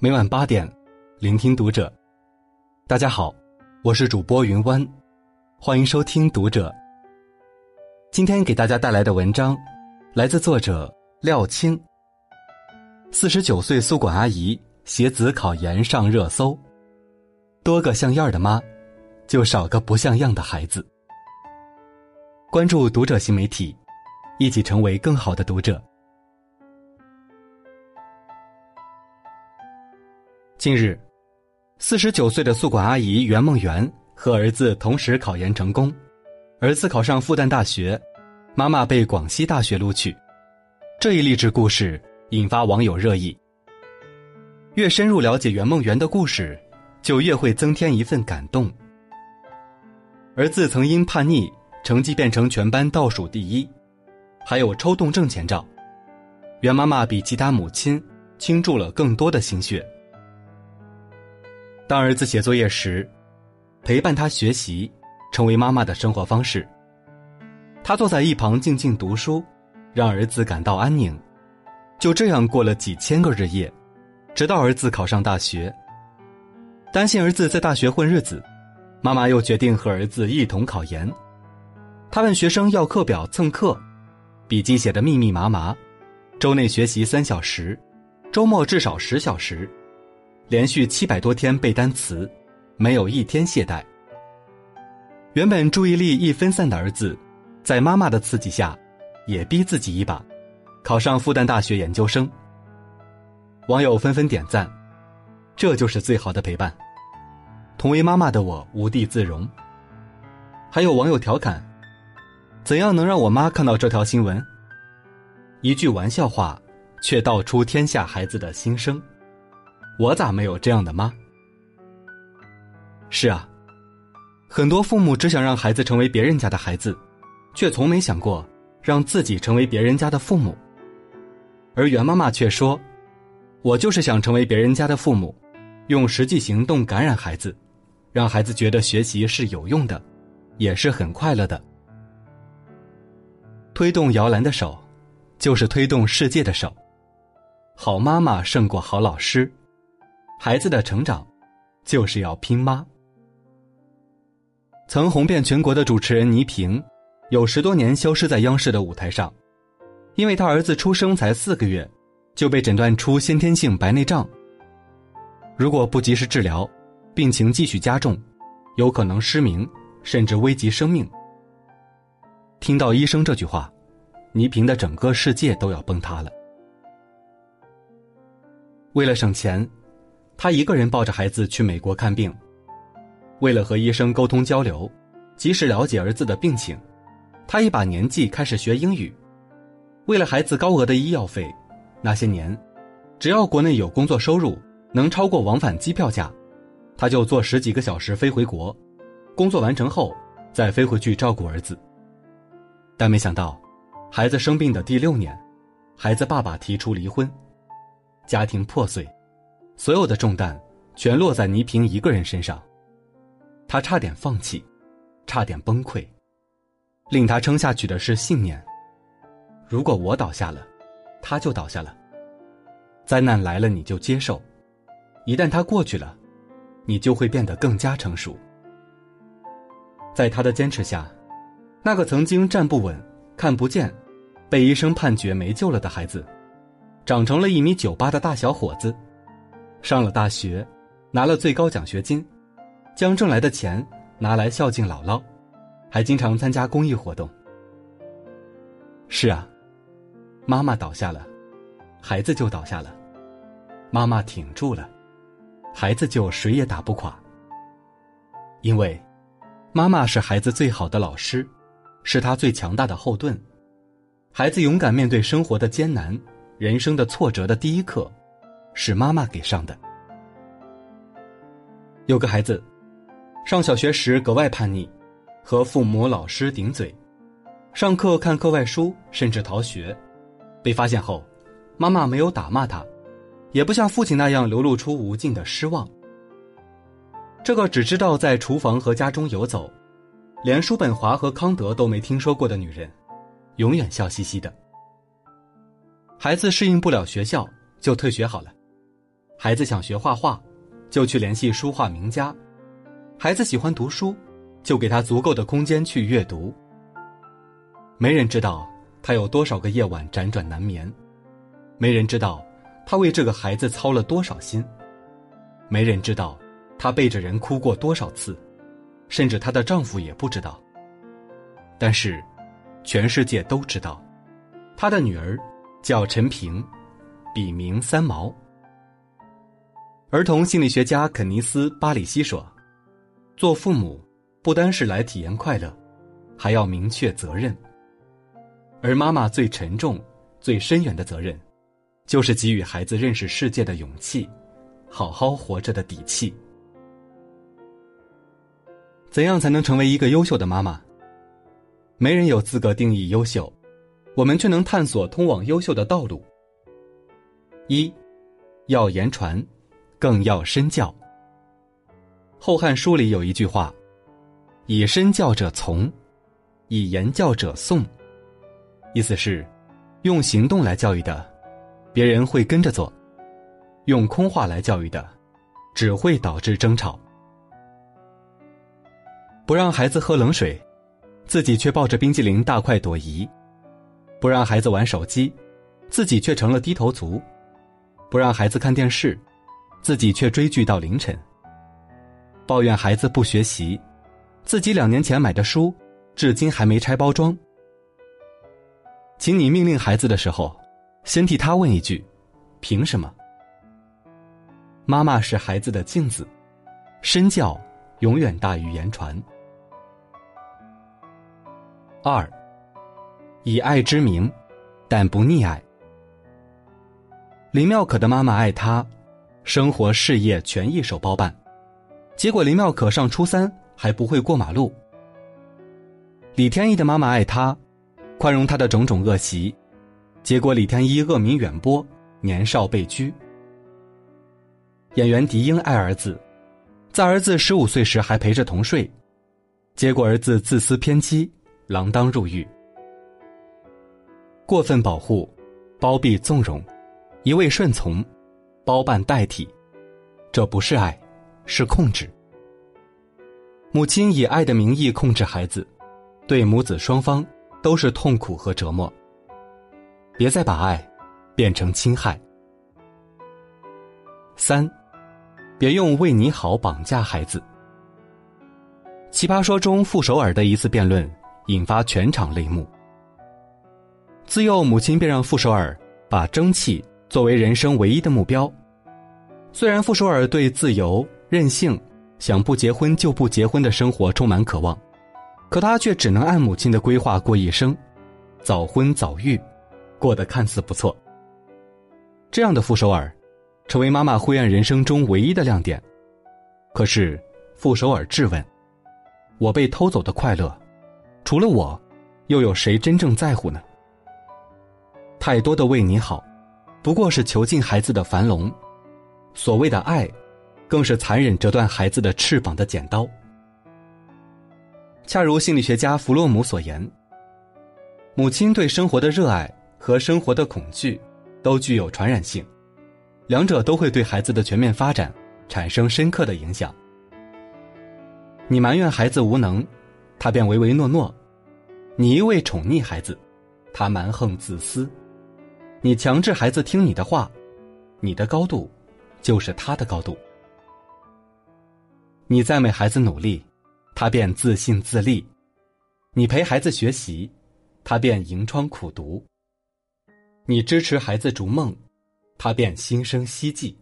每晚八点，聆听读者。大家好，我是主播云湾，欢迎收听读者。今天给大家带来的文章，来自作者廖青。四十九岁宿管阿姨携子考研上热搜，多个像样的妈，就少个不像样的孩子。关注读者新媒体，一起成为更好的读者。近日，四十九岁的宿管阿姨袁梦圆和儿子同时考研成功，儿子考上复旦大学，妈妈被广西大学录取。这一励志故事引发网友热议。越深入了解袁梦圆的故事，就越会增添一份感动。儿子曾因叛逆，成绩变成全班倒数第一，还有抽动症前兆。袁妈妈比其他母亲倾注了更多的心血。当儿子写作业时，陪伴他学习，成为妈妈的生活方式。他坐在一旁静静读书，让儿子感到安宁。就这样过了几千个日夜，直到儿子考上大学。担心儿子在大学混日子，妈妈又决定和儿子一同考研。他问学生要课表蹭课，笔记写得密密麻麻，周内学习三小时，周末至少十小时。连续七百多天背单词，没有一天懈怠。原本注意力易分散的儿子，在妈妈的刺激下，也逼自己一把，考上复旦大学研究生。网友纷纷点赞，这就是最好的陪伴。同为妈妈的我无地自容。还有网友调侃：“怎样能让我妈看到这条新闻？”一句玩笑话，却道出天下孩子的心声。我咋没有这样的妈？是啊，很多父母只想让孩子成为别人家的孩子，却从没想过让自己成为别人家的父母。而袁妈妈却说：“我就是想成为别人家的父母，用实际行动感染孩子，让孩子觉得学习是有用的，也是很快乐的。推动摇篮的手，就是推动世界的手。好妈妈胜过好老师。”孩子的成长，就是要拼妈。曾红遍全国的主持人倪萍，有十多年消失在央视的舞台上，因为她儿子出生才四个月，就被诊断出先天性白内障。如果不及时治疗，病情继续加重，有可能失明，甚至危及生命。听到医生这句话，倪萍的整个世界都要崩塌了。为了省钱。他一个人抱着孩子去美国看病，为了和医生沟通交流，及时了解儿子的病情，他一把年纪开始学英语。为了孩子高额的医药费，那些年，只要国内有工作收入能超过往返机票价，他就坐十几个小时飞回国，工作完成后再飞回去照顾儿子。但没想到，孩子生病的第六年，孩子爸爸提出离婚，家庭破碎。所有的重担全落在倪萍一个人身上，她差点放弃，差点崩溃。令她撑下去的是信念：如果我倒下了，他就倒下了。灾难来了你就接受，一旦它过去了，你就会变得更加成熟。在他的坚持下，那个曾经站不稳、看不见、被医生判决没救了的孩子，长成了一米九八的大小伙子。上了大学，拿了最高奖学金，将挣来的钱拿来孝敬姥姥，还经常参加公益活动。是啊，妈妈倒下了，孩子就倒下了；妈妈挺住了，孩子就谁也打不垮。因为，妈妈是孩子最好的老师，是他最强大的后盾。孩子勇敢面对生活的艰难、人生的挫折的第一课。是妈妈给上的。有个孩子，上小学时格外叛逆，和父母、老师顶嘴，上课看课外书，甚至逃学。被发现后，妈妈没有打骂他，也不像父亲那样流露出无尽的失望。这个只知道在厨房和家中游走，连叔本华和康德都没听说过的女人，永远笑嘻嘻的。孩子适应不了学校，就退学好了。孩子想学画画，就去联系书画名家；孩子喜欢读书，就给他足够的空间去阅读。没人知道他有多少个夜晚辗转难眠，没人知道他为这个孩子操了多少心，没人知道他背着人哭过多少次，甚至她的丈夫也不知道。但是，全世界都知道，他的女儿叫陈平，笔名三毛。儿童心理学家肯尼斯·巴里西说：“做父母不单是来体验快乐，还要明确责任。而妈妈最沉重、最深远的责任，就是给予孩子认识世界的勇气，好好活着的底气。怎样才能成为一个优秀的妈妈？没人有资格定义优秀，我们却能探索通往优秀的道路。一，要言传。”更要身教。《后汉书》里有一句话：“以身教者从，以言教者颂。”意思是，用行动来教育的，别人会跟着做；用空话来教育的，只会导致争吵。不让孩子喝冷水，自己却抱着冰激凌大快朵颐；不让孩子玩手机，自己却成了低头族；不让孩子看电视。自己却追剧到凌晨，抱怨孩子不学习，自己两年前买的书，至今还没拆包装。请你命令孩子的时候，先替他问一句：凭什么？妈妈是孩子的镜子，身教永远大于言传。二，以爱之名，但不溺爱。林妙可的妈妈爱他。生活事业全一手包办，结果林妙可上初三还不会过马路。李天一的妈妈爱他，宽容他的种种恶习，结果李天一恶名远播，年少被拘。演员狄英爱儿子，在儿子十五岁时还陪着同睡，结果儿子自私偏激，锒铛入狱。过分保护，包庇纵容，一味顺从。包办代替，这不是爱，是控制。母亲以爱的名义控制孩子，对母子双方都是痛苦和折磨。别再把爱变成侵害。三，别用为你好绑架孩子。奇葩说中傅首尔的一次辩论引发全场泪目。自幼母亲便让傅首尔把争气。作为人生唯一的目标，虽然傅首尔对自由、任性、想不结婚就不结婚的生活充满渴望，可他却只能按母亲的规划过一生，早婚早育，过得看似不错。这样的傅首尔，成为妈妈灰暗人生中唯一的亮点。可是，傅首尔质问：“我被偷走的快乐，除了我，又有谁真正在乎呢？”太多的为你好。不过是囚禁孩子的樊笼，所谓的爱，更是残忍折断孩子的翅膀的剪刀。恰如心理学家弗洛姆所言，母亲对生活的热爱和生活的恐惧，都具有传染性，两者都会对孩子的全面发展产生深刻的影响。你埋怨孩子无能，他便唯唯诺诺；你一味宠溺孩子，他蛮横自私。你强制孩子听你的话，你的高度就是他的高度。你赞美孩子努力，他便自信自立；你陪孩子学习，他便迎窗苦读；你支持孩子逐梦，他便心生希冀。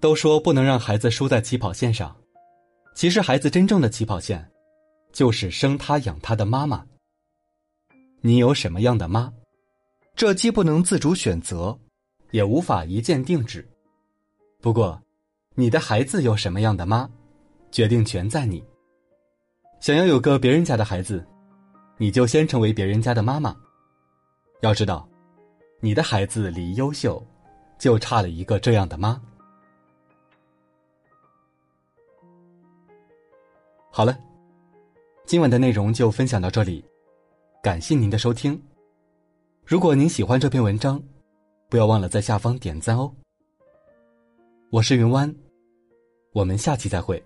都说不能让孩子输在起跑线上，其实孩子真正的起跑线，就是生他养他的妈妈。你有什么样的妈？这既不能自主选择，也无法一键定制。不过，你的孩子有什么样的妈，决定权在你。想要有个别人家的孩子，你就先成为别人家的妈妈。要知道，你的孩子离优秀，就差了一个这样的妈。好了，今晚的内容就分享到这里，感谢您的收听。如果您喜欢这篇文章，不要忘了在下方点赞哦。我是云湾我们下期再会。